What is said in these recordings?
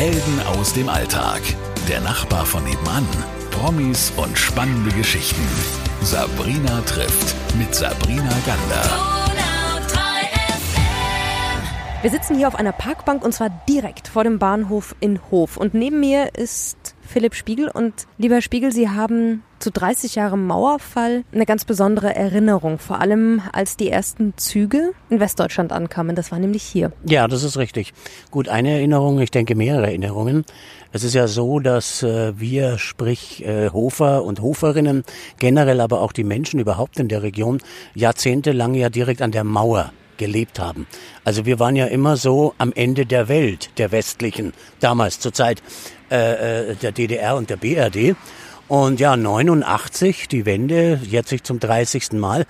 Helden aus dem Alltag. Der Nachbar von nebenan. Promis und spannende Geschichten. Sabrina trifft mit Sabrina Gander. Wir sitzen hier auf einer Parkbank und zwar direkt vor dem Bahnhof in Hof. Und neben mir ist Philipp Spiegel. Und lieber Spiegel, Sie haben zu 30 Jahren Mauerfall eine ganz besondere Erinnerung, vor allem als die ersten Züge in Westdeutschland ankamen. Das war nämlich hier. Ja, das ist richtig. Gut, eine Erinnerung, ich denke mehrere Erinnerungen. Es ist ja so, dass äh, wir, sprich äh, Hofer und Hoferinnen, generell aber auch die Menschen überhaupt in der Region, jahrzehntelang ja direkt an der Mauer gelebt haben. Also wir waren ja immer so am Ende der Welt, der westlichen, damals zur Zeit äh, äh der DDR und der BRD. Und ja, 89, die Wende, jetzt sich zum 30. Mal.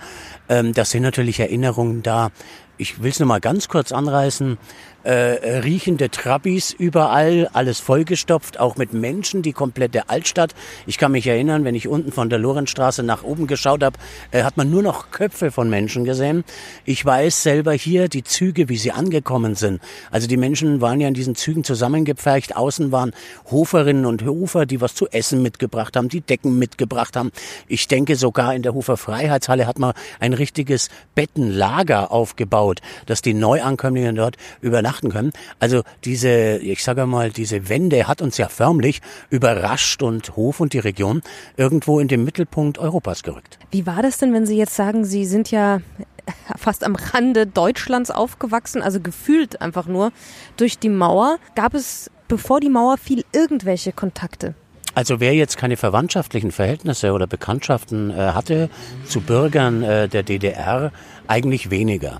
Ähm, das sind natürlich Erinnerungen da. Ich will es nur mal ganz kurz anreißen äh, riechende Trabis überall, alles vollgestopft, auch mit Menschen, die komplette Altstadt. Ich kann mich erinnern, wenn ich unten von der Lorenzstraße nach oben geschaut habe, äh, hat man nur noch Köpfe von Menschen gesehen. Ich weiß selber hier die Züge, wie sie angekommen sind. Also die Menschen waren ja in diesen Zügen zusammengepfercht. Außen waren Hoferinnen und Hofer, die was zu essen mitgebracht haben, die Decken mitgebracht haben. Ich denke sogar in der Hofer Freiheitshalle hat man ein richtiges Bettenlager aufgebaut, dass die Neuankömmlinge dort übernachten übernachten können. Also diese, ich sage mal, diese Wende hat uns ja förmlich überrascht und Hof und die Region irgendwo in den Mittelpunkt Europas gerückt. Wie war das denn, wenn Sie jetzt sagen, Sie sind ja fast am Rande Deutschlands aufgewachsen, also gefühlt einfach nur durch die Mauer. Gab es, bevor die Mauer fiel, irgendwelche Kontakte? Also wer jetzt keine verwandtschaftlichen Verhältnisse oder Bekanntschaften äh, hatte zu Bürgern äh, der DDR, eigentlich weniger.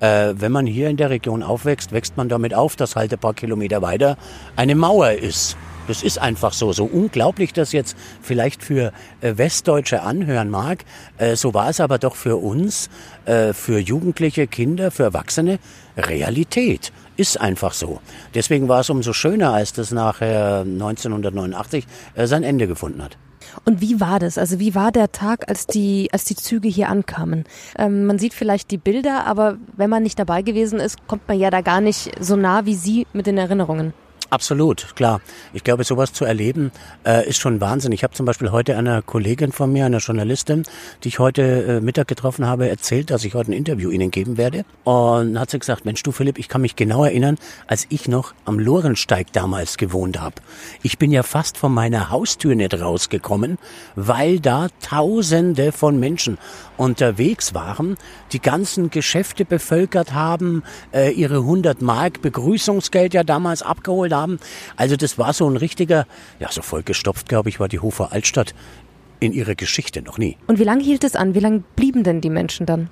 Äh, wenn man hier in der Region aufwächst, wächst man damit auf, dass halt ein paar Kilometer weiter eine Mauer ist. Das ist einfach so. So unglaublich das jetzt vielleicht für äh, Westdeutsche anhören mag, äh, so war es aber doch für uns, äh, für Jugendliche, Kinder, für Erwachsene Realität. Ist einfach so. Deswegen war es umso schöner, als das nachher 1989 äh, sein Ende gefunden hat. Und wie war das? Also wie war der Tag, als die, als die Züge hier ankamen? Ähm, man sieht vielleicht die Bilder, aber wenn man nicht dabei gewesen ist, kommt man ja da gar nicht so nah wie Sie mit den Erinnerungen. Absolut, klar. Ich glaube, sowas zu erleben äh, ist schon Wahnsinn. Ich habe zum Beispiel heute einer Kollegin von mir, einer Journalistin, die ich heute äh, Mittag getroffen habe, erzählt, dass ich heute ein Interview Ihnen geben werde. Und hat sie gesagt, Mensch, du Philipp, ich kann mich genau erinnern, als ich noch am Lorensteig damals gewohnt habe. Ich bin ja fast von meiner Haustür nicht rausgekommen, weil da Tausende von Menschen unterwegs waren, die ganzen Geschäfte bevölkert haben, äh, ihre 100 Mark Begrüßungsgeld ja damals abgeholt haben haben. Also das war so ein richtiger, ja so vollgestopft, glaube ich, war die Hofer Altstadt in ihrer Geschichte noch nie. Und wie lange hielt es an? Wie lange blieben denn die Menschen dann?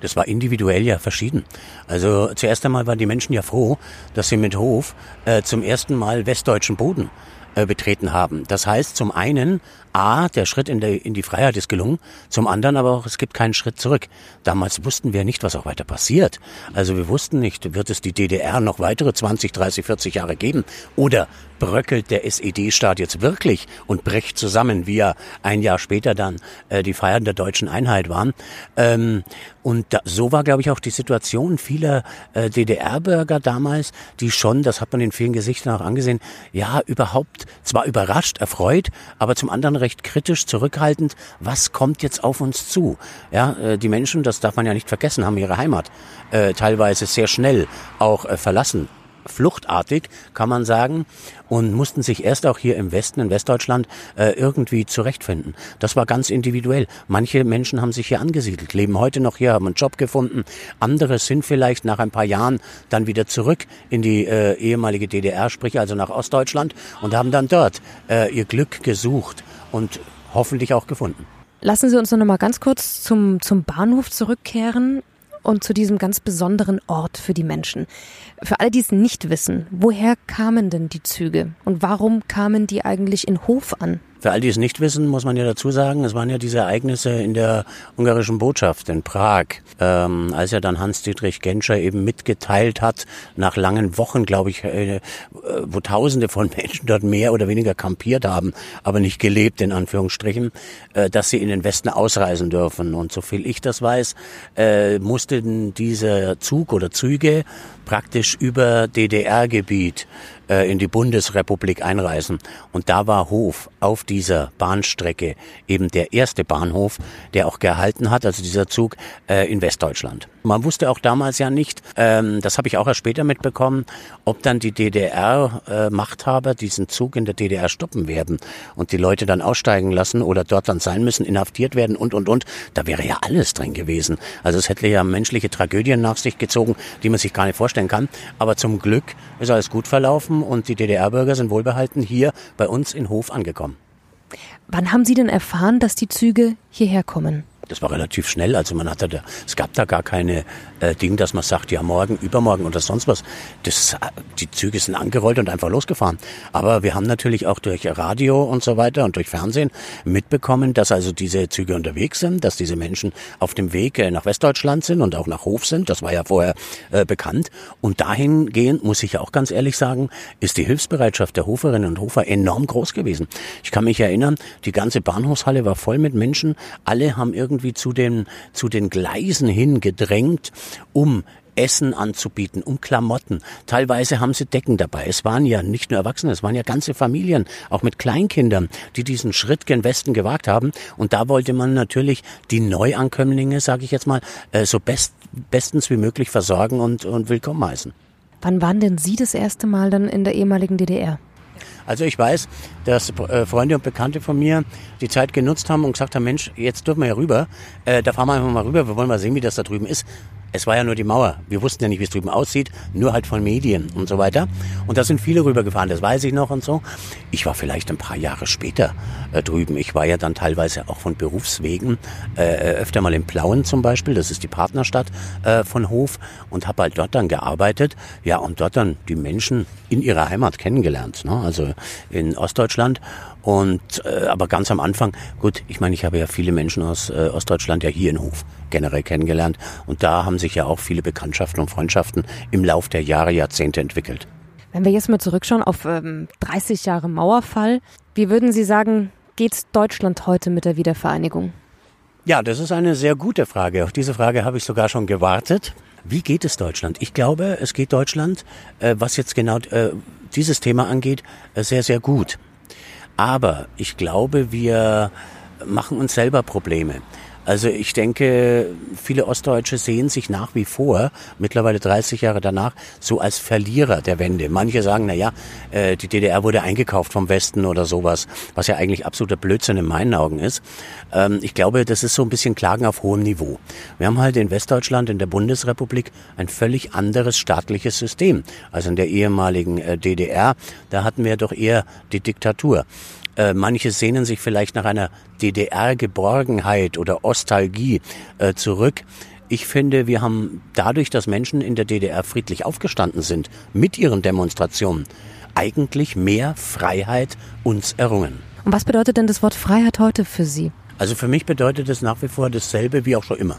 Das war individuell ja verschieden. Also zuerst einmal waren die Menschen ja froh, dass sie mit Hof äh, zum ersten Mal westdeutschen Boden äh, betreten haben. Das heißt zum einen A, der Schritt in, der, in die Freiheit ist gelungen, zum anderen aber auch, es gibt keinen Schritt zurück. Damals wussten wir nicht, was auch weiter passiert. Also wir wussten nicht, wird es die DDR noch weitere 20, 30, 40 Jahre geben oder bröckelt der SED-Staat jetzt wirklich und bricht zusammen, wie ja ein Jahr später dann äh, die Feiern der deutschen Einheit waren. Ähm, und da, so war, glaube ich, auch die Situation vieler äh, DDR-Bürger damals, die schon, das hat man in vielen Gesichtern auch angesehen, ja, überhaupt zwar überrascht, erfreut, aber zum anderen recht kritisch, zurückhaltend, was kommt jetzt auf uns zu? Ja, äh, die Menschen, das darf man ja nicht vergessen, haben ihre Heimat äh, teilweise sehr schnell auch äh, verlassen fluchtartig, kann man sagen, und mussten sich erst auch hier im Westen, in Westdeutschland, äh, irgendwie zurechtfinden. Das war ganz individuell. Manche Menschen haben sich hier angesiedelt, leben heute noch hier, haben einen Job gefunden. Andere sind vielleicht nach ein paar Jahren dann wieder zurück in die äh, ehemalige DDR, sprich also nach Ostdeutschland, und haben dann dort äh, ihr Glück gesucht und hoffentlich auch gefunden. Lassen Sie uns noch mal ganz kurz zum, zum Bahnhof zurückkehren und zu diesem ganz besonderen Ort für die Menschen. Für alle, die es nicht wissen, woher kamen denn die Züge und warum kamen die eigentlich in Hof an? Für all die es nicht wissen, muss man ja dazu sagen, es waren ja diese Ereignisse in der ungarischen Botschaft in Prag, ähm, als ja dann Hans-Dietrich Genscher eben mitgeteilt hat, nach langen Wochen, glaube ich, äh, wo Tausende von Menschen dort mehr oder weniger kampiert haben, aber nicht gelebt, in Anführungsstrichen, äh, dass sie in den Westen ausreisen dürfen. Und soviel ich das weiß, äh, mussten diese Zug oder Züge praktisch über DDR-Gebiet äh, in die Bundesrepublik einreisen. Und da war Hof auf dieser Bahnstrecke eben der erste Bahnhof, der auch gehalten hat, also dieser Zug äh, in Westdeutschland. Man wusste auch damals ja nicht, ähm, das habe ich auch erst später mitbekommen, ob dann die DDR-Machthaber äh, diesen Zug in der DDR stoppen werden und die Leute dann aussteigen lassen oder dort dann sein müssen, inhaftiert werden und, und, und. Da wäre ja alles drin gewesen. Also es hätte ja menschliche Tragödien nach sich gezogen, die man sich gar nicht vorstellen kann. Aber zum Glück ist alles gut verlaufen und die DDR-Bürger sind wohlbehalten hier bei uns in Hof angekommen. Wann haben Sie denn erfahren, dass die Züge hierher kommen? Das war relativ schnell. Also man hatte da, es gab da gar keine äh, Ding, dass man sagt, ja morgen, übermorgen oder sonst was. Das, die Züge sind angerollt und einfach losgefahren. Aber wir haben natürlich auch durch Radio und so weiter und durch Fernsehen mitbekommen, dass also diese Züge unterwegs sind, dass diese Menschen auf dem Weg äh, nach Westdeutschland sind und auch nach Hof sind. Das war ja vorher äh, bekannt. Und dahingehend, muss ich auch ganz ehrlich sagen, ist die Hilfsbereitschaft der Hoferinnen und Hofer enorm groß gewesen. Ich kann mich erinnern, die ganze Bahnhofshalle war voll mit Menschen. Alle haben irgendwie zu den, zu den Gleisen hingedrängt um Essen anzubieten, um Klamotten. Teilweise haben sie Decken dabei. Es waren ja nicht nur Erwachsene, es waren ja ganze Familien, auch mit Kleinkindern, die diesen Schritt gen Westen gewagt haben. Und da wollte man natürlich die Neuankömmlinge, sage ich jetzt mal, äh, so best, bestens wie möglich versorgen und, und willkommen heißen. Wann waren denn Sie das erste Mal dann in der ehemaligen DDR? Also ich weiß, dass äh, Freunde und Bekannte von mir die Zeit genutzt haben und gesagt haben, Mensch, jetzt dürfen wir ja rüber. Äh, da fahren wir einfach mal rüber, wir wollen mal sehen, wie das da drüben ist. Es war ja nur die Mauer. Wir wussten ja nicht, wie es drüben aussieht, nur halt von Medien und so weiter. Und da sind viele rübergefahren, das weiß ich noch und so. Ich war vielleicht ein paar Jahre später äh, drüben. Ich war ja dann teilweise auch von Berufswegen äh, öfter mal in Plauen zum Beispiel, das ist die Partnerstadt äh, von Hof, und habe halt dort dann gearbeitet. Ja, und dort dann die Menschen in ihrer Heimat kennengelernt, ne? also in Ostdeutschland. Und äh, aber ganz am Anfang, gut, ich meine, ich habe ja viele Menschen aus äh, Ostdeutschland ja hier in Hof generell kennengelernt und da haben sich ja auch viele Bekanntschaften und Freundschaften im Lauf der Jahre, Jahrzehnte entwickelt. Wenn wir jetzt mal zurückschauen auf ähm, 30 Jahre Mauerfall, wie würden Sie sagen, geht Deutschland heute mit der Wiedervereinigung? Ja, das ist eine sehr gute Frage. Auf diese Frage habe ich sogar schon gewartet. Wie geht es Deutschland? Ich glaube, es geht Deutschland, äh, was jetzt genau äh, dieses Thema angeht, äh, sehr, sehr gut. Aber ich glaube, wir machen uns selber Probleme. Also ich denke, viele Ostdeutsche sehen sich nach wie vor, mittlerweile 30 Jahre danach, so als Verlierer der Wende. Manche sagen, na ja, äh, die DDR wurde eingekauft vom Westen oder sowas, was ja eigentlich absoluter Blödsinn in meinen Augen ist. Ähm, ich glaube, das ist so ein bisschen Klagen auf hohem Niveau. Wir haben halt in Westdeutschland, in der Bundesrepublik, ein völlig anderes staatliches System. Also in der ehemaligen äh, DDR, da hatten wir doch eher die Diktatur. Äh, manche sehnen sich vielleicht nach einer DDR-Geborgenheit oder Ostalgie äh, zurück. Ich finde, wir haben dadurch, dass Menschen in der DDR friedlich aufgestanden sind, mit ihren Demonstrationen, eigentlich mehr Freiheit uns errungen. Und was bedeutet denn das Wort Freiheit heute für Sie? Also für mich bedeutet es nach wie vor dasselbe wie auch schon immer.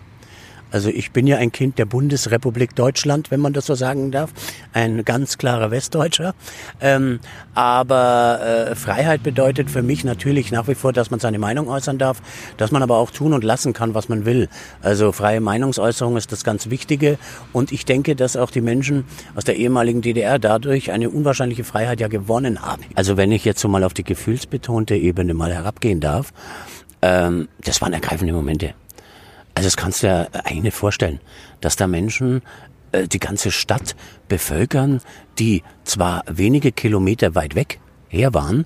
Also ich bin ja ein Kind der Bundesrepublik Deutschland, wenn man das so sagen darf. Ein ganz klarer Westdeutscher. Ähm, aber äh, Freiheit bedeutet für mich natürlich nach wie vor, dass man seine Meinung äußern darf, dass man aber auch tun und lassen kann, was man will. Also freie Meinungsäußerung ist das ganz Wichtige. Und ich denke, dass auch die Menschen aus der ehemaligen DDR dadurch eine unwahrscheinliche Freiheit ja gewonnen haben. Also wenn ich jetzt so mal auf die gefühlsbetonte Ebene mal herabgehen darf, ähm, das waren ergreifende Momente. Also das kannst du dir eigentlich vorstellen, dass da Menschen äh, die ganze Stadt bevölkern, die zwar wenige Kilometer weit weg her waren,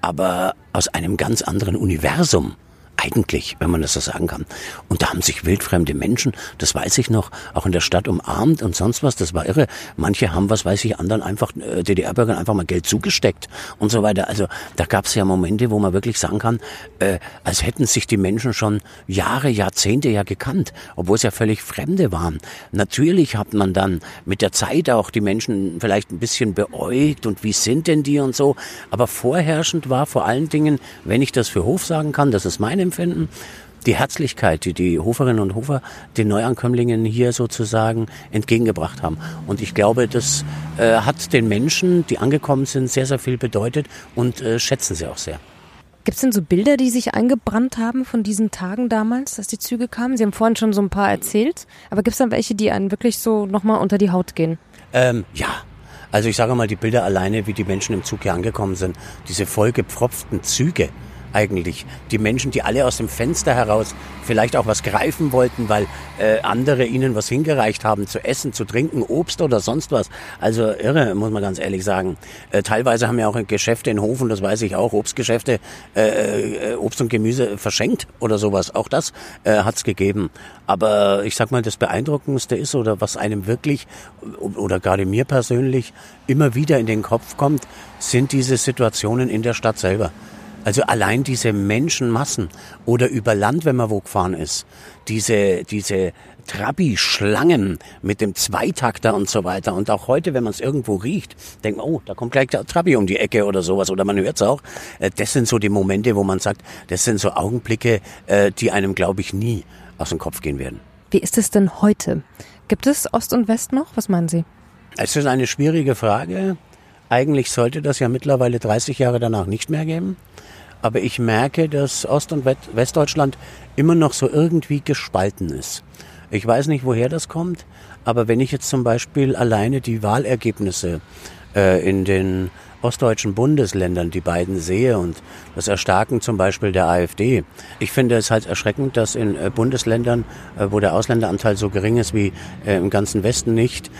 aber aus einem ganz anderen Universum eigentlich, wenn man das so sagen kann. Und da haben sich wildfremde Menschen, das weiß ich noch, auch in der Stadt umarmt und sonst was, das war irre. Manche haben, was weiß ich, anderen einfach, äh, DDR-Bürgern einfach mal Geld zugesteckt und so weiter. Also da gab es ja Momente, wo man wirklich sagen kann, äh, als hätten sich die Menschen schon Jahre, Jahrzehnte ja gekannt, obwohl es ja völlig Fremde waren. Natürlich hat man dann mit der Zeit auch die Menschen vielleicht ein bisschen beäugt und wie sind denn die und so. Aber vorherrschend war vor allen Dingen, wenn ich das für Hof sagen kann, das ist meine empfinden. Die Herzlichkeit, die die Hoferinnen und Hofer den Neuankömmlingen hier sozusagen entgegengebracht haben. Und ich glaube, das äh, hat den Menschen, die angekommen sind, sehr, sehr viel bedeutet und äh, schätzen sie auch sehr. Gibt es denn so Bilder, die sich eingebrannt haben von diesen Tagen damals, dass die Züge kamen? Sie haben vorhin schon so ein paar erzählt, aber gibt es dann welche, die einen wirklich so nochmal unter die Haut gehen? Ähm, ja, Also ich sage mal, die Bilder alleine, wie die Menschen im Zug hier angekommen sind, diese vollgepfropften Züge, eigentlich. Die Menschen, die alle aus dem Fenster heraus vielleicht auch was greifen wollten, weil äh, andere ihnen was hingereicht haben zu essen, zu trinken, Obst oder sonst was. Also irre, muss man ganz ehrlich sagen. Äh, teilweise haben ja auch Geschäfte in Hofen, das weiß ich auch, Obstgeschäfte, äh, äh, Obst und Gemüse verschenkt oder sowas. Auch das äh, hat es gegeben. Aber ich sag mal, das Beeindruckendste ist oder was einem wirklich oder gerade mir persönlich immer wieder in den Kopf kommt, sind diese Situationen in der Stadt selber. Also allein diese Menschenmassen oder über Land, wenn man wo gefahren ist, diese, diese Trabi-Schlangen mit dem Zweitakter und so weiter. Und auch heute, wenn man es irgendwo riecht, denkt man, oh, da kommt gleich der Trabi um die Ecke oder sowas. Oder man hört es auch. Äh, das sind so die Momente, wo man sagt, das sind so Augenblicke, äh, die einem, glaube ich, nie aus dem Kopf gehen werden. Wie ist es denn heute? Gibt es Ost und West noch? Was meinen Sie? Es ist eine schwierige Frage. Eigentlich sollte das ja mittlerweile 30 Jahre danach nicht mehr geben. Aber ich merke, dass Ost- und Westdeutschland immer noch so irgendwie gespalten ist. Ich weiß nicht, woher das kommt, aber wenn ich jetzt zum Beispiel alleine die Wahlergebnisse äh, in den ostdeutschen Bundesländern, die beiden sehe und das Erstarken zum Beispiel der AfD. Ich finde es halt erschreckend, dass in äh, Bundesländern, äh, wo der Ausländeranteil so gering ist wie äh, im ganzen Westen nicht,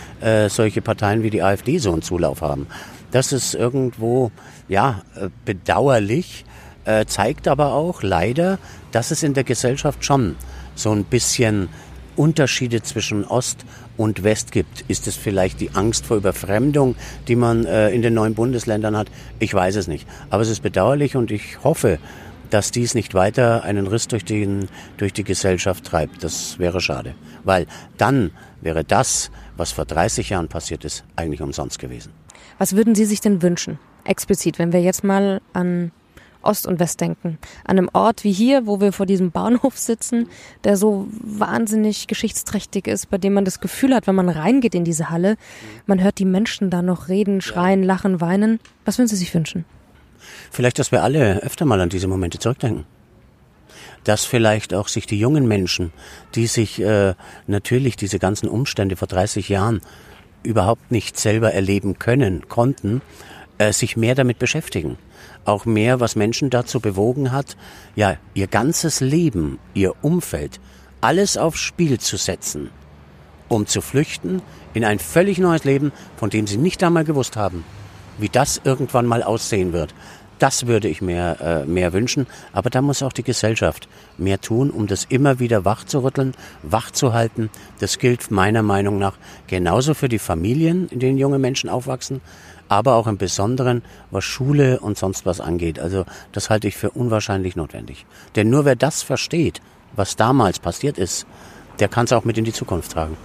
solche Parteien wie die AfD so einen Zulauf haben. Das ist irgendwo, ja, bedauerlich, äh, zeigt aber auch leider, dass es in der Gesellschaft schon so ein bisschen Unterschiede zwischen Ost und West gibt. Ist es vielleicht die Angst vor Überfremdung, die man äh, in den neuen Bundesländern hat? Ich weiß es nicht. Aber es ist bedauerlich und ich hoffe, dass dies nicht weiter einen Riss durch, den, durch die Gesellschaft treibt. Das wäre schade. Weil dann wäre das, was vor 30 Jahren passiert ist, eigentlich umsonst gewesen. Was würden Sie sich denn wünschen? Explizit, wenn wir jetzt mal an Ost und West denken. An einem Ort wie hier, wo wir vor diesem Bahnhof sitzen, der so wahnsinnig geschichtsträchtig ist, bei dem man das Gefühl hat, wenn man reingeht in diese Halle, man hört die Menschen da noch reden, schreien, lachen, weinen. Was würden Sie sich wünschen? Vielleicht, dass wir alle öfter mal an diese Momente zurückdenken. Dass vielleicht auch sich die jungen Menschen, die sich äh, natürlich diese ganzen Umstände vor 30 Jahren überhaupt nicht selber erleben können, konnten, äh, sich mehr damit beschäftigen auch mehr, was Menschen dazu bewogen hat, ja, ihr ganzes Leben, ihr Umfeld, alles aufs Spiel zu setzen, um zu flüchten in ein völlig neues Leben, von dem sie nicht einmal gewusst haben, wie das irgendwann mal aussehen wird. Das würde ich mir äh, mehr wünschen, aber da muss auch die Gesellschaft mehr tun, um das immer wieder wach zu rütteln, wach zu halten. Das gilt meiner Meinung nach genauso für die Familien, in denen junge Menschen aufwachsen, aber auch im Besonderen, was Schule und sonst was angeht. Also das halte ich für unwahrscheinlich notwendig. Denn nur wer das versteht, was damals passiert ist, der kann es auch mit in die Zukunft tragen.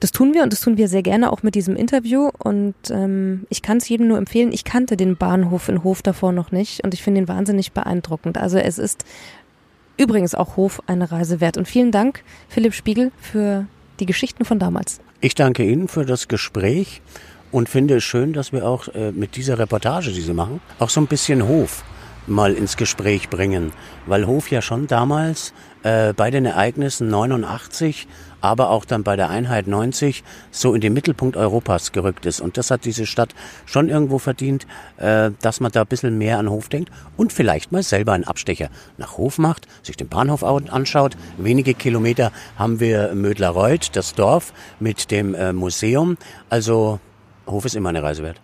Das tun wir und das tun wir sehr gerne auch mit diesem Interview. Und ähm, ich kann es jedem nur empfehlen. Ich kannte den Bahnhof in Hof davor noch nicht und ich finde ihn wahnsinnig beeindruckend. Also es ist übrigens auch Hof eine Reise wert. Und vielen Dank, Philipp Spiegel, für die Geschichten von damals. Ich danke Ihnen für das Gespräch und finde es schön, dass wir auch äh, mit dieser Reportage, die Sie machen, auch so ein bisschen Hof mal ins Gespräch bringen, weil Hof ja schon damals äh, bei den Ereignissen 89, aber auch dann bei der Einheit 90 so in den Mittelpunkt Europas gerückt ist. Und das hat diese Stadt schon irgendwo verdient, äh, dass man da ein bisschen mehr an Hof denkt und vielleicht mal selber einen Abstecher nach Hof macht, sich den Bahnhof anschaut. Wenige Kilometer haben wir Mödlerreuth, das Dorf mit dem äh, Museum. Also Hof ist immer eine Reise wert.